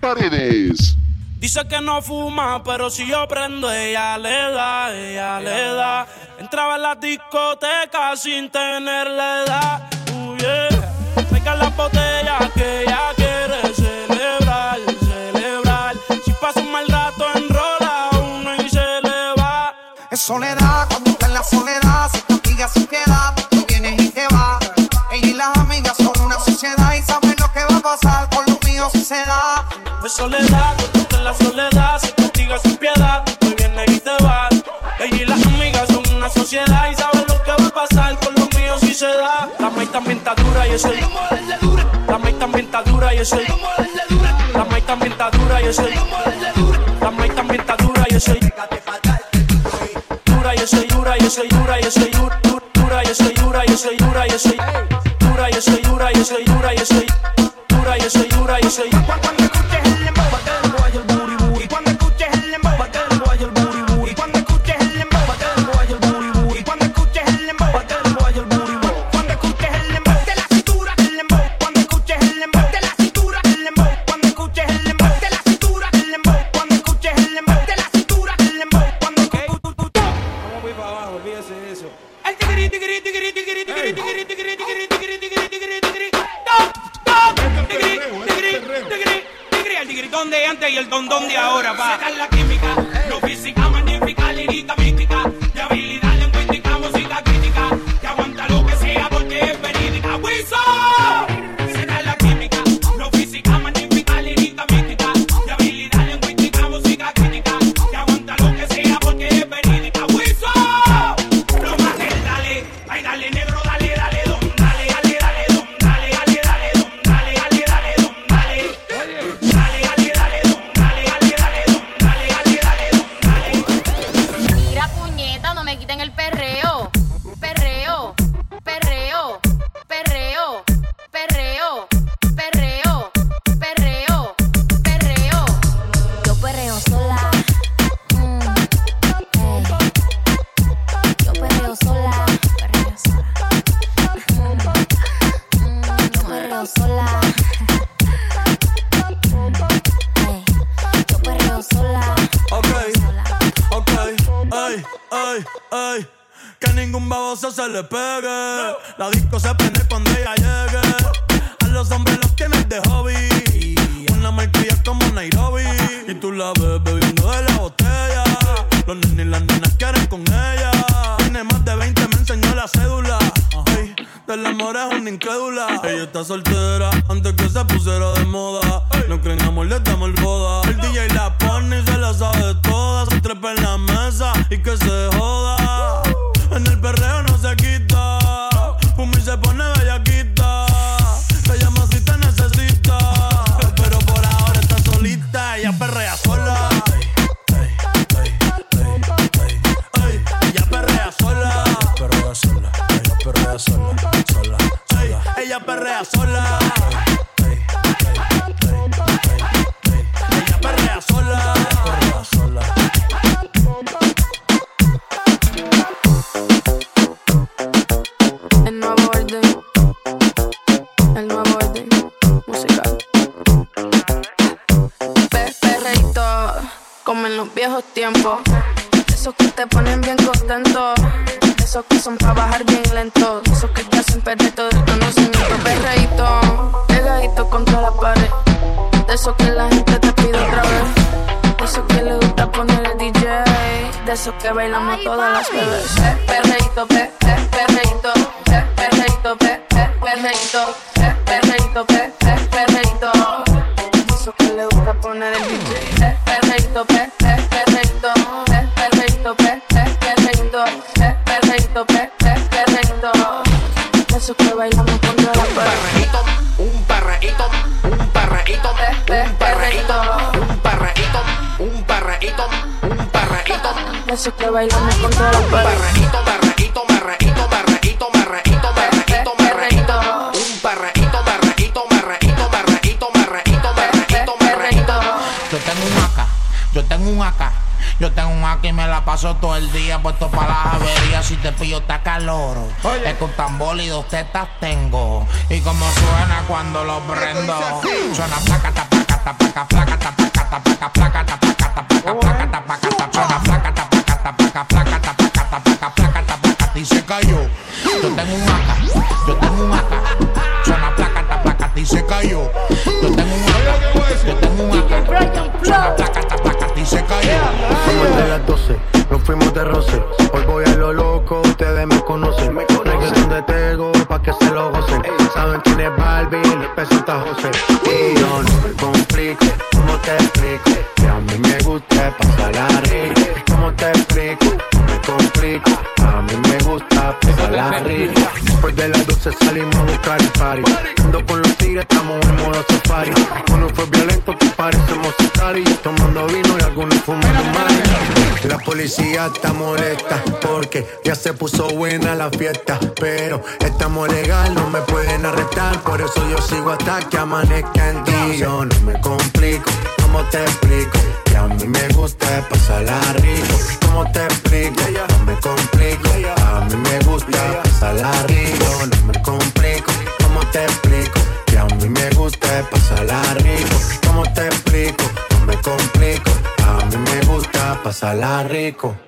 Paredes. Dice que no fuma, pero si yo prendo, ella le da, ella le da. Entraba en la discoteca sin tener la edad. Uh, yeah. Venga la botella soledad, en la soledad, se castiga sin piedad. Tú vienes y te vas. Ella y las amigas son una sociedad y saben lo que va a pasar con los míos si se da. La maíz también está dura y ese La maíz también está dura y ese La maíz también está dura y ese La maíz también está dura y ese Dura y ese dura y ese dura y ese dura dura y ese dura y ese dura y ese dura y ese dura y ese dura y ese dura y ese dura y ese Cuando escuches el se le pegue. La disco se prende cuando ella llegue. A los hombres los tienes de hobby. Una marquilla como Nairobi. Y tú la ves bebiendo de la botella. Los nenes y las nenas quieren con ella. Tiene más de 20, me enseñó la cédula. Ay, del amor es una incrédula. Ella está soltera Esos que te ponen bien contento. Esos que son para bajar bien lento. Esos que te hacen perder todo el conocimiento. Perreíto, pegadito contra la pared. De esos que la gente te pide otra vez. De esos que le gusta poner el DJ. De esos que bailamos todas las bebés. Pe- Perreíto, pe- pe- perreíto, pe- perreíto, pe- pe- perreíto, pe- perreíto, pe- pe- perreíto eso que le gusta poner el DJ. Perreito, pe, pe, perreito, pe, perreito, pe, pe, perreito, pe, perreito, pe, pe, perreito. Eso que bailamos contra la perreito. Un perreito, un perreito, un perreito, un perreito, un perreito, un perreito. Eso que bailamos contra la perreito. Yo tengo un AK y me la paso todo el día puesto para las averías. Si te pillo, está calor. Es con tambor y dos tetas tengo. Y como suena cuando lo prendo. Suena placa, tapaca, tapaca, placa, tapaca, tapaca, placa, Y yo no me complico, ¿cómo te explico? Que a mí me gusta pasarla rico. ¿Cómo te explico? No me complico, a mí me gusta pasarla rico. Después de las 12 salimos a buscar el party. Ando con los tigres, estamos en modo safari. Uno fue violento, que parecemos y Tomando vino y algunos fumando mari. La policía está molesta porque ya se puso buena la fiesta. Pero estamos legal, no me eso yo sigo hasta que amanezca en ti. Yo no me complico, ¿cómo te explico? Que a mí me gusta pasarla rico. ¿Cómo te explico? No me complico, a mí me gusta pasarla rico. No me complico, ¿cómo te explico? Que a mí me gusta pasarla rico. ¿Cómo te explico? No me complico, a mí me gusta pasarla rico.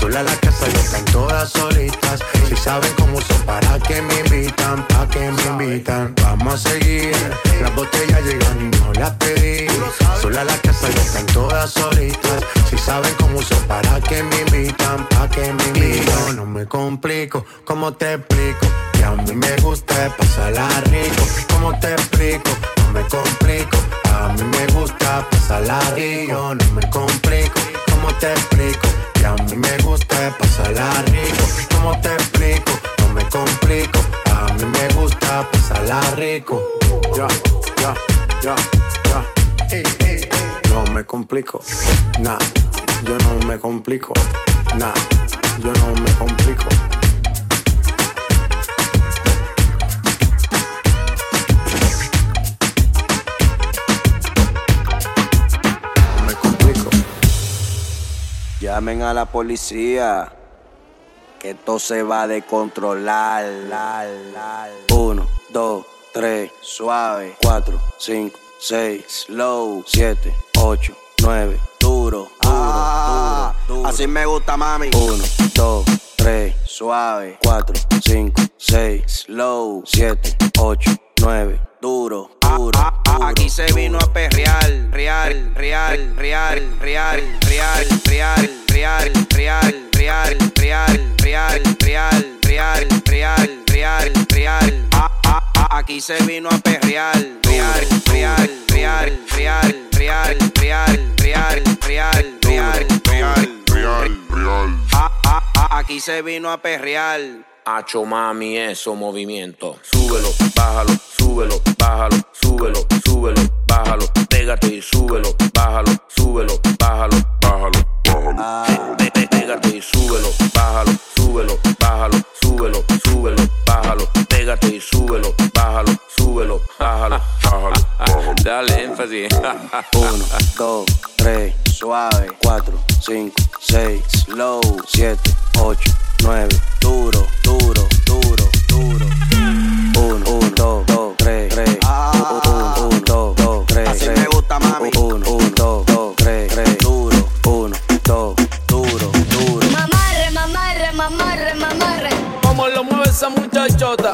Sola la casa ya están todas solitas. Si saben cómo son, para que me invitan, pa' que me invitan. Vamos a seguir. Las botellas llegan y no las pedí. Sola la casa ya están todas solitas. Si saben cómo son, para que me invitan, pa' que me invitan. No me complico, ¿cómo te explico? Que a mí me gusta pasarla rico. ¿Cómo te explico? Me complico. A mí me gusta pasarla rico. No me complico, ¿cómo te explico? Que a mí me gusta pasarla rico. ¿Cómo te explico? No me complico. A mí me gusta pasarla rico. Ya, ya, ya, ya. No me complico. Nah, yo no me complico. Nah, yo no me complico. Llamen a la policía. Que esto se va a descontrolar. La, la, la. Uno, dos, tres, suave. Cuatro, cinco, seis, slow. Siete, ocho, nueve, duro, duro, ah, duro, duro. Así me gusta, mami. Uno, dos, tres, suave. Cuatro, cinco, seis, slow. Siete, ocho, nueve, duro, ah, duro. Ah, ah, duro aquí se vino a perrear, real, real, real, real, real, real, real. real. Aquí se vino a perrear, real, real, real, real, real, real, real, real, real, real, Real, real. Ah, ah, ah, Aquí se vino a perrear. Hacho mami, eso movimiento. Súbelo, bájalo, súbelo, bájalo, súbelo, súbelo, bájalo. Pégate y súbelo, bájalo, súbelo, bájalo, bájalo, bájalo. Pégate y súbelo, bájalo, súbelo, bájalo, súbelo, súbelo, bájalo. Pégate y súbelo, súbelo, bájalo, bájalo. Dale énfasis. Uno, dos, tres, suave. Cuatro, cinco, seis, slow. Siete, ocho, nueve, duro, duro, duro, duro. Uno, uno, dos, dos, tres, tres. Uno, uno, dos, dos, tres, Así me gusta, mami. Uno, uno, dos, dos, tres, tres. Duro, uno, dos, duro, duro. Mamarre, mamarre, mamarre, mamarre. Como lo mueve esa muchachota,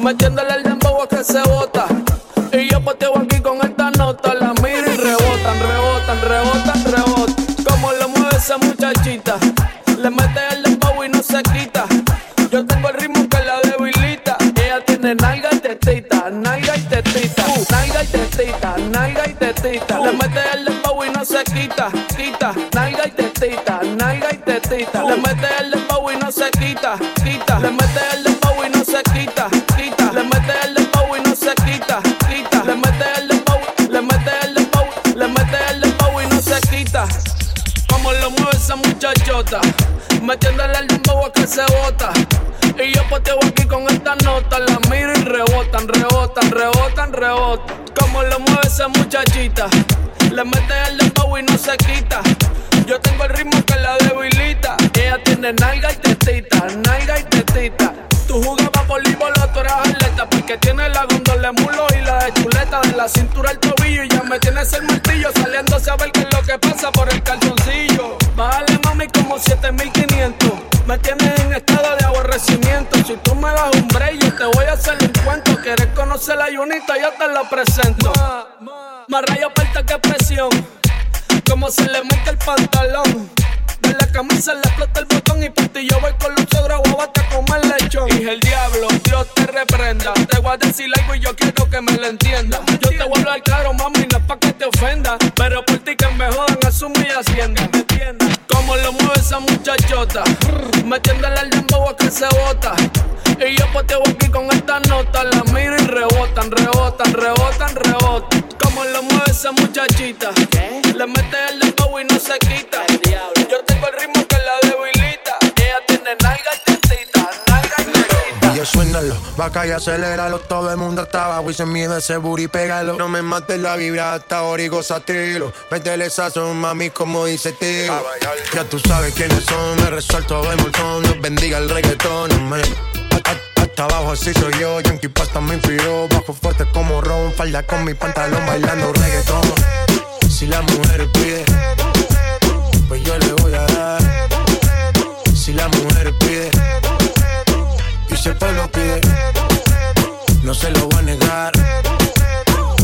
metiéndole quita, nalga y tetita, nalga y tetita. Le mete el dembow y no se quita, quita. Le mete el dembow y no se quita, quita. Le mete el dembow y no se quita, quita. Le mete el dembow, le mete el dembow, le mete el dembow y no se quita. Como lo mueve esa muchachota, metiéndole el dembow a que se bota. Y yo poteo aquí con esta nota, la miro y rebotan, rebotan, rebotan, rebotan. Como lo mueve esa muchachita, le mete el y no se quita. Yo tengo el ritmo que la debilita. Ella tiene nalga y tetita, nalga y tetita. Tú jugabas voleibol, tú eras atleta Porque tiene la gondola de mulo y la de chuleta De la cintura al tobillo. Y ya me tienes el martillo Saliéndose a ver qué es lo que pasa por el calzoncillo. Bájale mami como 7500 Me tienes en estado de aborrecimiento. Si tú me das un break yo te voy a hacer un cuento. Quieres conocer la yunita, yo te lo presento. Más rayo falta que presión Como se le mete el pantalón de la camisa le explota el botón y por ti yo voy con los ogros guabate a comer lechón. Dije el diablo, Dios te reprenda. Te voy a decir algo y yo quiero que me lo entienda. Yo te voy a hablar claro, mami, no es pa' que te ofenda. Pero por ti que me jodan, asumo y hacienda. Como lo mueve esa muchachota, metiéndole el dembow a que se bota. Y yo poteo aquí con esta nota, la miro y rebotan, rebotan, rebotan, rebotan. Como lo mueve esa muchachita, le mete el dembow y no se quita. Yo tengo el ritmo que la debilita. Ella tiene nalga y tetita, nalga y tetita. Y yo suénalo, vaca y aceléralo. Todo el mundo estaba abajo y sin miedo ese booty, pégalo. No me mates la vibra hasta ahora y gozatelo. Métele sazón, mami, como dice tío. Ya tú sabes quiénes son, me resuelto de montón. Dios bendiga el reggaetón, amén. Abajo así soy yo, Yankee Pasta me inspiró. Bajo fuerte como Ron, falda con mi pantalón bailando reggaetón. Si la mujer pide, pues yo le voy a dar. Si la mujer pide, y si el pueblo pide No se lo voy a negar.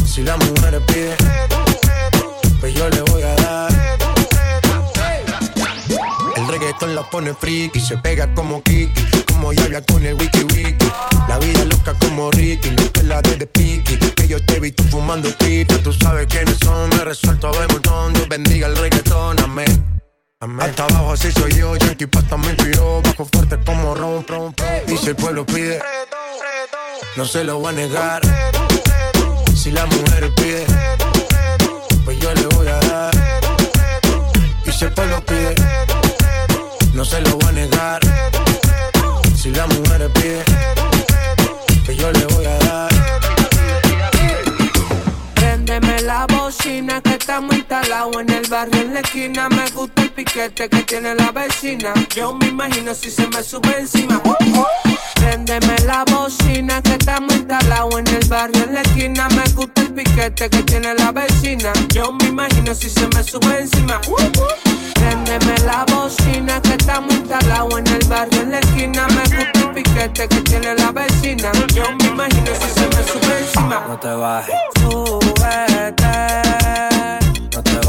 Si la mujer pide, pues yo le voy a dar reggaetón la pone friki, se pega como Kiki, como ya habla con el wiki wiki. La vida loca como Ricky, lo que la de Piki, que yo te vi tú fumando pipa, tú sabes quiénes son, me resuelto de montón, Dios bendiga el reggaetón, amén. Amén. Hasta abajo así soy yo, Yankee Pasta me inspiró, bajo fuerte como ron, ron. Y si el pueblo pide, no se lo voy a negar. Si la mujer pide, pues yo le voy a dar. Y si el pueblo pide, no se lo voy a negar. Si la mujer pide, que yo le voy a dar. Préndeme la bocina que estamos instalados en el barrio en la esquina. Me gusta el piquete que tiene la vecina. Yo me imagino si se me sube encima. Préndeme la bocina que estamos instalados en el barrio en la esquina. Me gusta el piquete que tiene la vecina. Yo me imagino si se me sube encima. Préndeme la bocina que estamos instalados en el barrio en la esquina. Me gusta el piquete que tiene la vecina. Yo me imagino si se me sube encima. No te bajes, Súbete,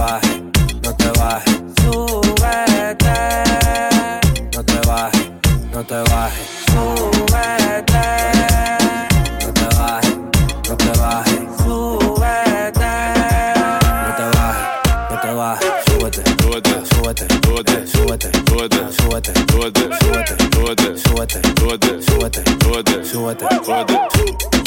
bajes, no te bajes, súbete, no te bajes, no te bajes, súbete, no te bajes, no te bajes, súbete. no te bajes, no te bajes, súbete, súbete, súbete, súbete, súbete, súbete, súbete, súbete, súbete, súbete, súbete, súbete, súbete, súbete, súbete, súbete,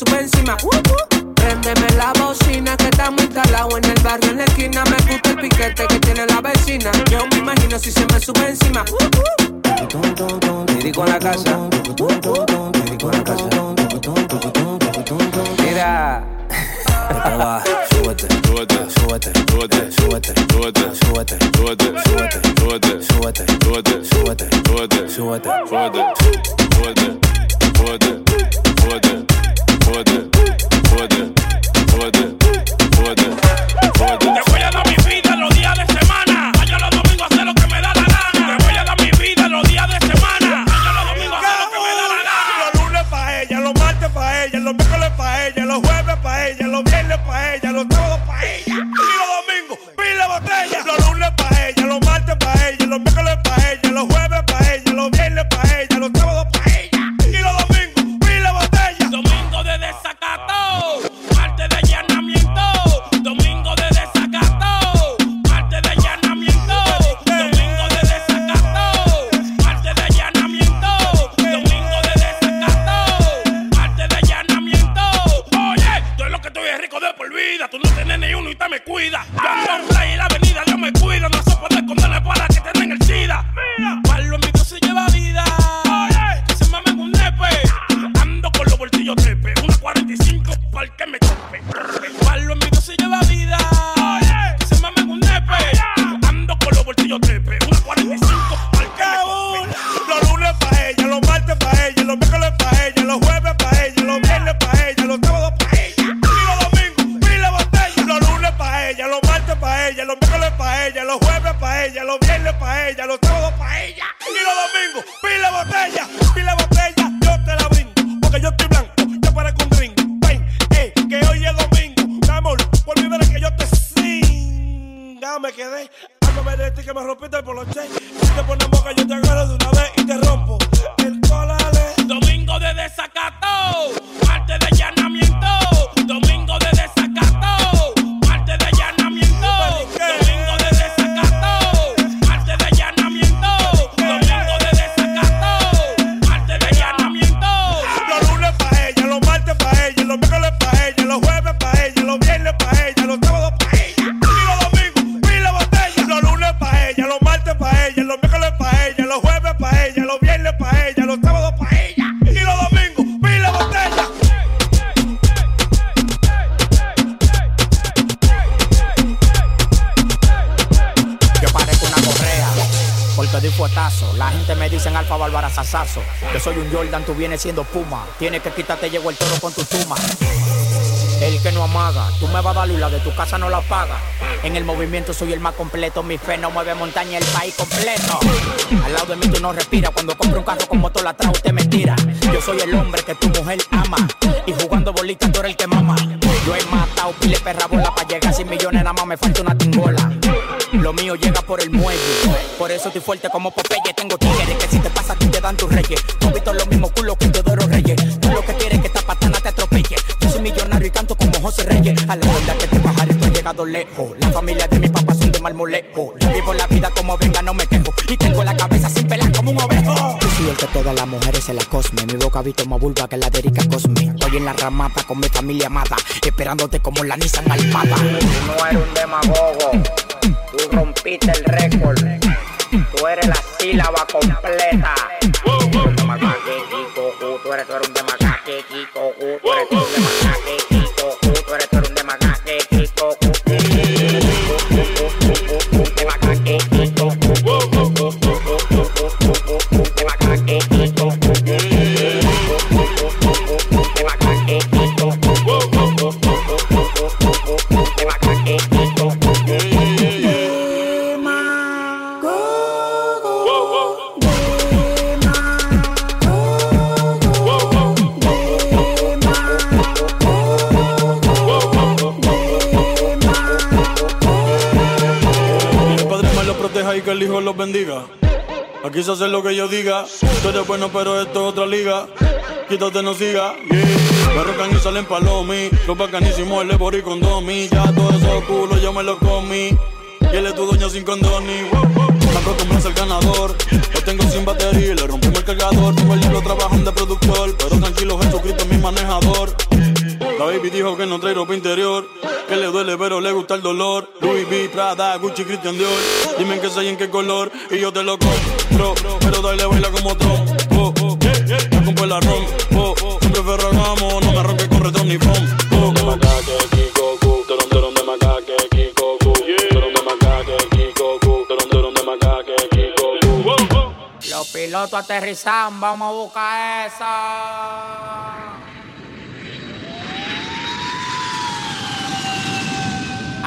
sube encima. Préndeme la bocina que estamos instalados en el barrio en la esquina. Me gusta el piquete que tiene la vecina. Yo me imagino si se me sube encima. Didi con la casa. Con la casa. Mira. Bajes, súbete, súbete, súbete, súbete, súbete, súbete, súbete, súbete, súbete, súbete, súbete, súbete, súbete, súbete, súbete, súbete, súbete, súbete, воды, воды, воды. Yo soy un Jordan, tú vienes siendo puma. Tienes que quitarte, llego el toro con tu tuma. El que no amaga, tú me vas a dar y la de tu casa no la paga. En el movimiento soy el más completo, mi fe no mueve montaña, el país completo. Al lado de mí tú no respiras, cuando compro un carro con motor atrás usted me tira. Yo soy el hombre que tu mujer ama, y jugando bolita tú eres el que mama. Yo he matado pile perra bola para llegar 100 millones, nada más me falta una tingola. Lo mío llega por el muelle, por eso estoy fuerte como Popeye. Tengo si reyes. Tú has visto los mismos culos que Teodoro Reyes. Tú lo que quieres es que esta patana te atropelle. Yo soy millonario y canto como José Reyes. A la verdad que te bajaré, tú he llegado lejos. La familia de mi papá son de marmolejo. Yo vivo la vida como venga, no me quejo. Y tengo la cabeza sin pelar como un ovejo. Yo soy el que todas las mujeres se la cosme. Mi boca visto más vulva que la de Erika Cosme. Estoy en la ramata con mi familia amada. Esperándote como la Nissan Almada. Tú no eres un demagogo, tú rompiste el récord. Tú eres la sílaba completa. Me y que el Hijo los bendiga. Aquí se hace lo que yo diga. Tú eres bueno, pero esto es otra liga. Quítate, no siga. Yeah. Me rocan y salen palomi. Los bacanísimos, el Ebori con Domi. Ya todos esos culos yo me los comí. Y él es tu dueño sin condoni. Me acostumbras al ganador. Lo tengo sin batería y le rompimos el cargador. Tengo el libro trabajando de productor. Pero tranquilo, Jesucristo es mi manejador. La baby dijo que no trae ropa interior. Que le duele, pero le gusta el dolor. Louis V, Prada, Gucci, Christian Dior. Dime en qué soy, en qué color. Y yo te lo compro. Pero dale, baila como Trump. Oh, oh, ya compré la rom. Oh, oh, siempre ferragamo. No me ronques con retro ni pom. Oh, oh. Macaque, Kiko, Ku. Teron, teron de macaque, Kiko, Ku. Teron de macaque, Kiko, Ku. Teron, teron de macaque, Kiko, Ku. Los pilotos aterrizan, vamos a buscar esa.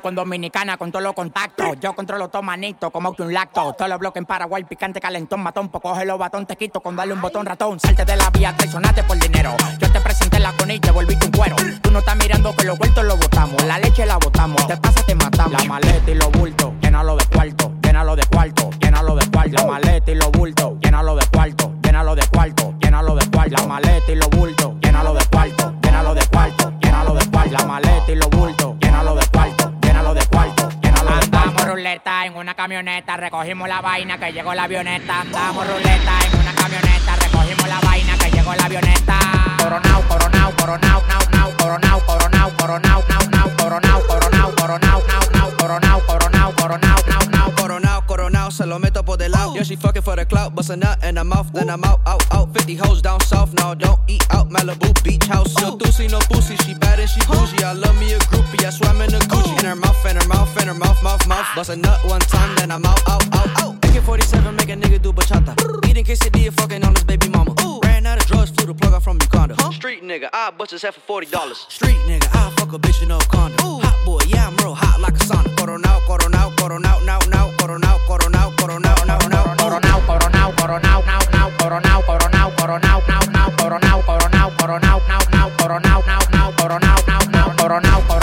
con todos los contactos. Yo controlo todo manito como que un lacto. Todos los bloques en Paraguay, picante, calentón, matón. Pues coge los batón, te quito con darle un botón ratón. Salte de la vía, traicionate por dinero. Yo te presenté la con y te volviste un cuero. Tú no estás mirando que los vueltos los botamos. La leche la botamos. Te pasa, te matamos. La maleta y los bultos, llénalo de cuarto, llénalo de cuarto, llénalo de cuarto. La maleta y los bultos, llénalo de cuarto, llénalo de cuarto, llénalo de cuarto. La maleta y los bultos, llénalo de cuarto, llénalo de cuarto, llénalo de cuarto. La maleta y los bultos, llénalo de cuarto, Andamos ruleta en una camioneta, recogimos la vaina que llegó la avioneta. Andamos ruleta en una camioneta, recogimos la vaina que llegó la avioneta. Coronao, coronao, coronao, nao, nao, coronao, coronao, coronao, nao, nao, coronao, coronao, coronao, nao, nao, coronao, coronao, coronao, nao, nao. Coronao, coronao, se lo meto por del lado. Yeah, she fucking for the clout, bust a nut in her mouth, then I'm out, out, out. 50 hoes down south, now don't eat out. Malibu beach house, no doozy, no boozy. She bad and she bougie. I love me Bust a nut one time, then I'm out, out, out, out. AK-47 make a nigga do bachata. Eating quesadilla, fucking on his baby mama. Ran out of drugs, flew the plug out from Uganda. Street nigga, I bust his head for forty dollars. Street nigga, I fuck a bitch in no condom. Hot boy, yeah I'm real hot like a sauna. Coronao, coronao, coronao, now, now, coronao, coronao, coronao, now, now, coronao, coronao, coronao, now, now, coronao, coronao, coronao, now, now, coronao, coronao, coronao, now, now, coronao, now, now, coronao, now, now, coronao, coronao, coronao,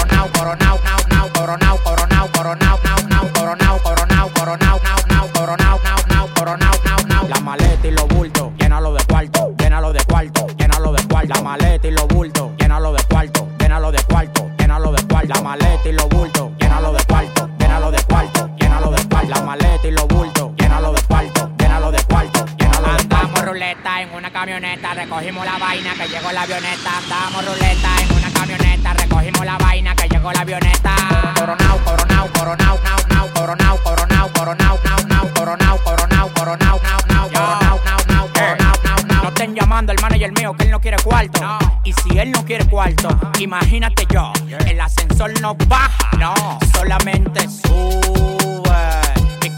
llegó la avioneta. Andamos ruleta en una camioneta, recogimos la vaina que llegó la avioneta. Coronao, coronao, coronao, nao, nao, coronao, coronao, coronao, nao, nao, coronao, coronao, coronao, nao, nao, coronao, nao, nao, coronao, nao, nao. No estén llamando al manager mío que él no quiere cuarto. Y si él no quiere cuarto, imagínate yo, el ascensor no baja, no, solamente sube.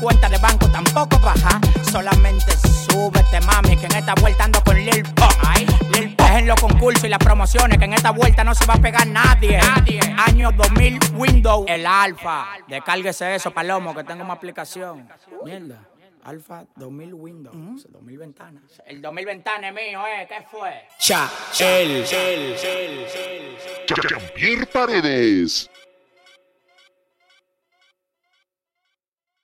Cuenta de banco tampoco baja, solamente súbete, mami, que en esta vuelta ando con Lil Pump. Lil Pump es en los concursos y las promociones, que en esta vuelta no se va a pegar nadie. Año 2000 Windows, el Alfa. Descárguese eso, Palomo, que tengo una aplicación. Mierda. Alfa 2000 Windows, 2000 ventanas. El 2000 ventanas es mío, ¿eh? ¿Qué fue? Cha, el, el, el, Jean-Pierre Paredes.